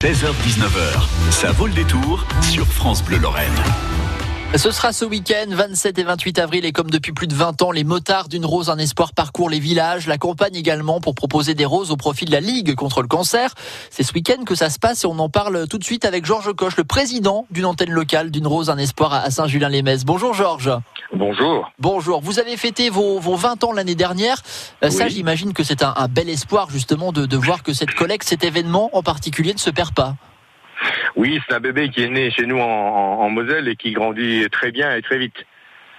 16h-19h, ça vaut le détour sur France Bleu Lorraine. Ce sera ce week-end, 27 et 28 avril, et comme depuis plus de 20 ans, les motards d'une rose un espoir parcourent les villages, la campagne également pour proposer des roses au profit de la Ligue contre le cancer. C'est ce week-end que ça se passe et on en parle tout de suite avec Georges Coche, le président d'une antenne locale d'une rose un espoir à Saint-Julien-les-Metz. Bonjour Georges. Bonjour. Bonjour. Vous avez fêté vos, vos 20 ans l'année dernière. Euh, Ça, j'imagine que c'est un, un bel espoir justement de, de voir que cette collecte, cet événement en particulier ne se perd pas. Oui, c'est un bébé qui est né chez nous en, en- en Moselle et qui grandit très bien et très vite.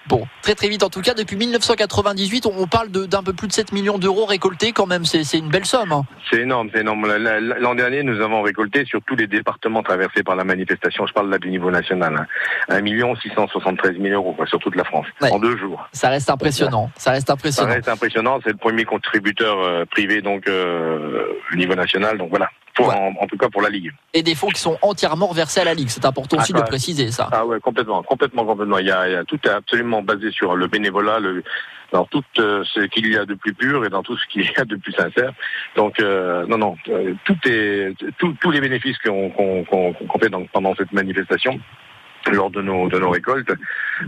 Bon, très très vite en tout cas, depuis 1998, on parle d'un peu plus de 7 millions d'euros récoltés quand même, c'est une belle somme. hein. C'est énorme, c'est énorme. La- la- L'an dernier, nous avons récolté sur tous les départements traversés par la manifestation. Je parle là du niveau national. Hein, 1 673 000 euros quoi, sur toute la France Ouais. en deux jours. Ça reste impressionnant, ça reste Ça impressionnant. reste impressionnant. C'est le premier contributeur euh, privé donc euh, au niveau national. Donc voilà. Pour, Ouais. en, en tout cas pour la Ligue. Et des fonds qui sont entièrement reversés à la Ligue, c'est important Ah, aussi de préciser ça. Ah ouais, complètement, complètement, complètement. Il y a, il y a- tout est absolument basé sur le bénévolat, le, dans tout euh, ce qu'il y a de plus pur et dans tout ce qu'il y a de plus sincère. Donc euh, non, non, euh, tout est, tout- tous les bénéfices qu'on fait dans- pendant cette manifestation lors de nos de nos récoltes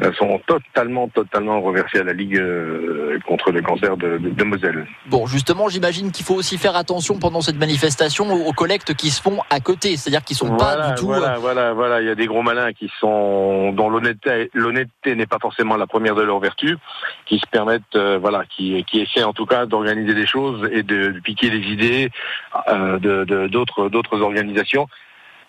euh, sont totalement totalement reversés à la Ligue euh, contre le cancer de, de, de Moselle. Bon, justement, j'imagine qu'il faut aussi faire attention pendant cette manifestation aux, collectes qui se font à côté, c'est-à-dire qui sont pas Voilà, du tout. euh, voilà, voilà, voilà. Il y a des gros malins qui sont dont l'honnêteté, l'honnêteté n'est pas forcément la première de leur vertu, qui se permettent, euh, voilà, qui, qui essaient en tout cas d'organiser des choses et de, de piquer les idées euh, de de- d'autres d'autres organisations.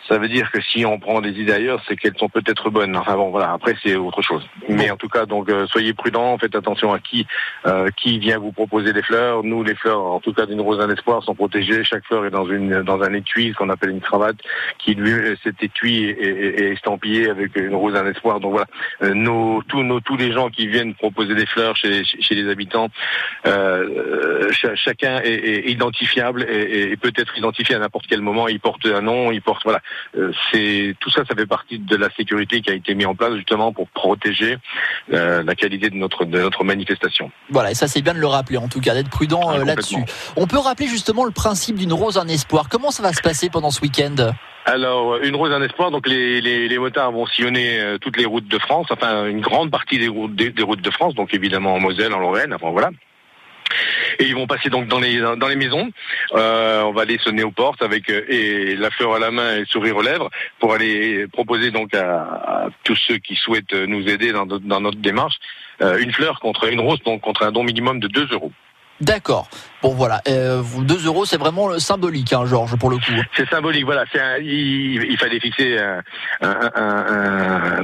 Ça veut dire que si on prend des idées ailleurs, c'est qu'elles sont peut-être bonnes. Enfin bon, voilà. Après, c'est autre chose. Mais en tout cas, donc euh, soyez prudents, faites attention à qui euh, qui vient vous proposer des fleurs. Nous, les fleurs, en tout cas d'une rose un espoir, sont protégées. Chaque fleur est dans une dans un étui, ce qu'on appelle une cravate, qui lui, euh, cet étui est, est- est estampillé avec une rose un espoir. Donc voilà, Euh, nos tous nos tous les gens qui viennent proposer des fleurs chez chez, les habitants, euh, cha- chacun est, est identifiable et, et peut être identifié à n'importe quel moment. Il porte un nom, il porte voilà. Euh, c'est tout ça, ça fait partie de la sécurité qui a été mise en place justement pour protéger euh, la qualité de notre de notre manifestation. Voilà, et ça c'est bien de le rappeler en tout cas, d'être prudent Ah, euh, là-dessus. On peut rappeler justement le principe d'une rose un espoir. Comment ça va se passer pendant ce week-end? Alors, une rose, un espoir. Donc, les, les, les motards vont sillonner euh, toutes les routes de France, enfin une grande partie des routes, des, des routes de France, donc évidemment en Moselle, en Lorraine, enfin voilà. Et ils vont passer donc dans les dans les maisons. Euh, on va aller sonner aux portes avec euh, et la fleur à la main et le sourire aux lèvres pour aller proposer donc à, à tous ceux qui souhaitent nous aider dans, notre- dans notre démarche euh, une fleur contre une rose, donc contre un don minimum de 2 euros. D'accord. Bon voilà, euh, vous- 2 euros c'est vraiment symbolique, hein, Georges, pour le coup. C'est symbolique, voilà. Un- il, il fallait fixer un-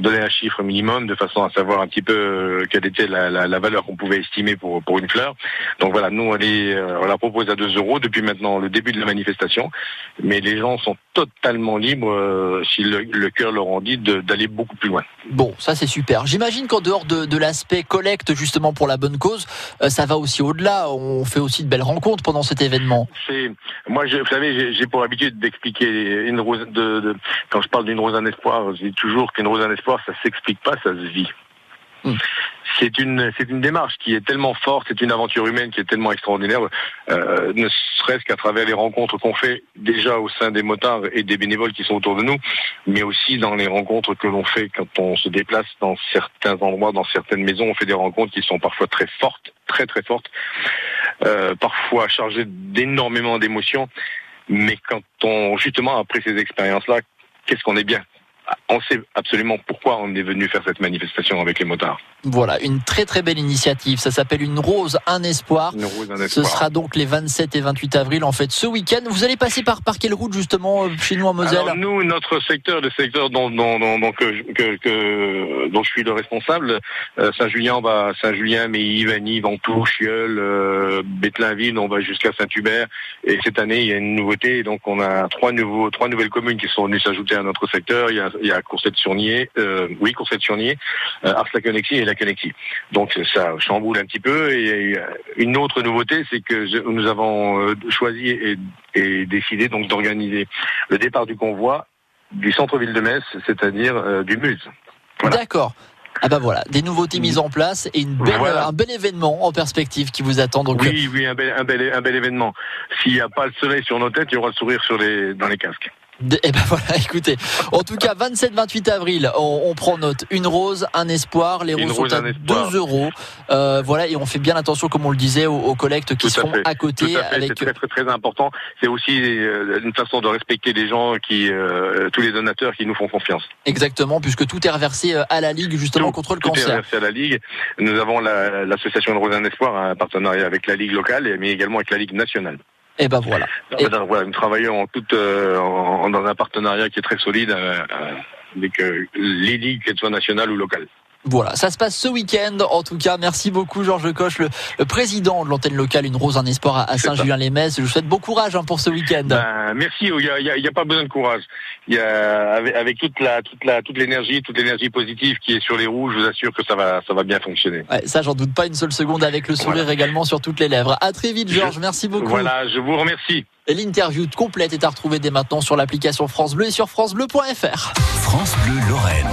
donner un chiffre minimum de façon à savoir un petit peu euh, quelle était la, la, la valeur qu'on pouvait estimer pour pour une fleur. Donc voilà, nous on, les, euh, on la propose à 2 euros depuis maintenant le début de la manifestation, mais les gens sont totalement libres, euh, si le, le cœur leur en dit, d'aller beaucoup plus loin. Bon, ça c'est super. J'imagine qu'en dehors de, de l'aspect collecte justement pour la bonne cause, euh, ça va aussi au-delà. On fait aussi de belles rencontres pendant cet événement. C'est moi, je, vous savez, j'ai- pour habitude d'expliquer une rose. De, de- quand je parle d'une rose en espoir, je dis toujours qu'une rose en espoir, ça s'explique pas, ça se vit. Mm. C'est une c'est une démarche qui est tellement forte, c'est une aventure humaine qui est tellement extraordinaire, euh, ne serait-ce qu'à travers les rencontres qu'on fait déjà au sein des motards et des bénévoles qui sont autour de nous, mais aussi dans les rencontres que l'on fait quand on se déplace dans certains endroits, dans certaines maisons, on fait des rencontres qui sont parfois très fortes, très très fortes, euh, parfois chargées d'énormément d'émotions, mais quand on justement après ces expériences-là, qu'est-ce qu'on est bien? On sait absolument pourquoi on est venu faire cette manifestation avec les motards. Voilà, une très très belle initiative. Ça s'appelle Une rose, un espoir. Une rose, un Ce espoir. sera donc les 27 et 28 avril en fait ce week-end. Vous allez passer par, par quelle route justement euh, chez nous en Moselle Alors nous, notre secteur, le secteur dont, dont, dont, dont, que, que, que- dont je suis le responsable, euh, Saint-Julien, on va à Saint-Julien, Méhy, Vanille, Ventoux, Chieul, euh, on va jusqu'à Saint-Hubert. Et cette année, il y a une nouveauté, donc on a trois nouveaux, trois nouvelles communes qui sont venues s'ajouter à notre secteur. Il y a, il y a Courcelles-sur-Nier, euh, oui, Courcelles-sur-Nier, euh, Ars-la-Connexie et la Connexie. Donc ça chamboule un petit peu. Et euh, une autre nouveauté, c'est que je- nous avons choisi et, et décidé donc d'organiser le départ du convoi du centre-ville de Metz, c'est-à-dire du Muse. voilà. D'accord. Ah bah voilà, des nouveautés mises en place et une belle, Voilà. un bel événement en perspective qui vous attend. Donc, Oui, oui, un bel, un bel, un bel événement. S'il n'y a pas le soleil sur nos têtes, il y aura le sourire sur les, dans les casques. Eh ben voilà, écoutez. En tout cas, 27-28 avril, on, prend note. Une rose, un espoir. Les roses sont à 2 euros. Euh, voilà, et on fait bien attention, comme on le disait, aux, collectes qui seront à, côté. C'est très, très très important. C'est aussi euh, une façon de respecter les gens qui, euh, tous les donateurs qui nous font confiance. Exactement, puisque tout est reversé à la Ligue justement contre le cancer. Tout est reversé à la Ligue. Nous avons l'association de Rose un espoir, un partenariat avec la Ligue locale, mais également avec la Ligue nationale. Et ben voilà. Et... voilà nous travaillons en toute, euh, dans un partenariat qui est très solide euh, avec euh, les ligues, qu'elles soient nationales ou locales. Voilà, ça se passe ce week-end. En tout cas, merci beaucoup Georges Coche, le, président de l'antenne locale Une Rose, un espoir à, Saint-Julien-les-Metz. Je vous souhaite bon courage hein, pour ce week-end. Ben, merci. Il n'y a, y a, pas besoin de courage. Il y a, avec, toute la, toute la, toute l'énergie, toute l'énergie positive qui est sur les roues, je vous assure que ça va, ça va bien fonctionner. Ouais, ça, j'en doute pas une seule seconde, avec le sourire également sur toutes les lèvres. À très vite, Georges. Merci beaucoup. Voilà, je vous remercie. L'interview complète est à retrouver dès maintenant sur l'application France Bleu et sur francebleu.fr. France Bleu Lorraine.